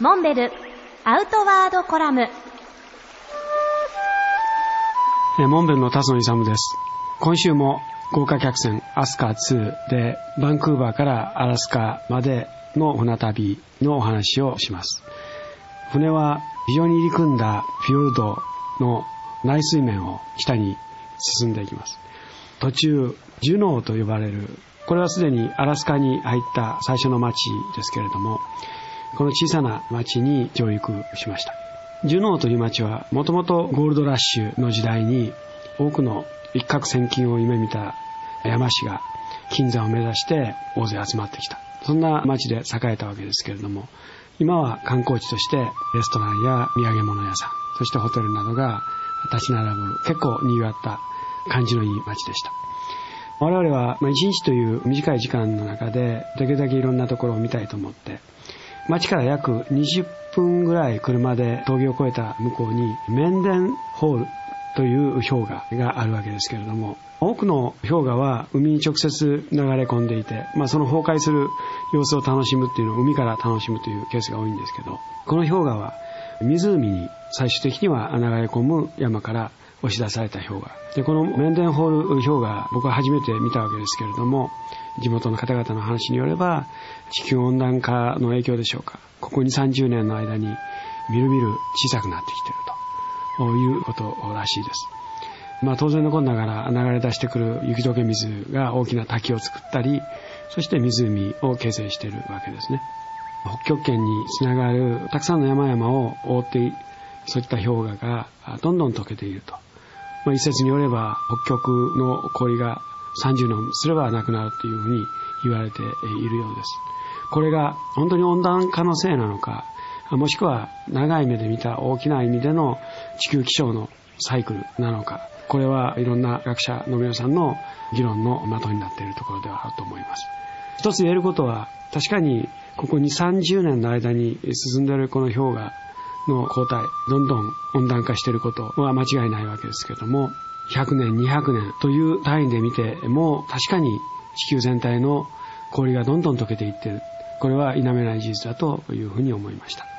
モンベルアウトワードコラム。モンベルの辰野勇です。今週も豪華客船アスカ2でバンクーバーからアラスカまでの船旅のお話をします。船は非常に入り組んだフィヨルドの内水面を北に進んでいきます。途中ジュノーと呼ばれるこれはすでにアラスカに入った最初の町ですけれどもこの小さな町に上陸しました。ジュノーという町はもともとゴールドラッシュの時代に多くの一攫千金を夢見た山師が金山を目指して大勢集まってきた。そんな町で栄えたわけですけれども今は観光地としてレストランや土産物屋さんそしてホテルなどが立ち並ぶ結構賑わった感じのいい街でした。我々は一日という短い時間の中でできるだけいろんなところを見たいと思って街から約20分ぐらい車で峠を越えた向こうにメンデンホールという氷河があるわけですけれども多くの氷河は海に直接流れ込んでいて、まあ、その崩壊する様子を楽しむっていうのを海から楽しむというケースが多いんですけどこの氷河は湖に最終的には流れ込む山から押し出された氷河でこのメンデンホール氷河僕は初めて見たわけですけれども地元の方々の話によれば地球温暖化の影響でしょうか。ここ2 3 0年の間にみるみる小さくなってきていると。いうことらしいです。まあ当然のことながら流れ出してくる雪解け水が大きな滝を作ったりそして湖を形成しているわけですね。北極圏につながるたくさんの山々を覆ってそういった氷河がどんどん溶けていると。まあ、一説によれば北極の氷が30年すればなくなるというふうに言われているようです。これが本当に温暖化のせいなのかもしくは長い目で見た大きな意味での地球気象のサイクルなのかこれはいろんな学者の皆さんの議論の的になっているところではあると思います。一つ言えることは確かにここ2 30年の間に進んでいるこの氷河の抗体、どんどん温暖化していることは間違いないわけですけども、100年、200年という単位で見ても、確かに地球全体の氷がどんどん溶けていっている。これは否めない事実だというふうに思いました。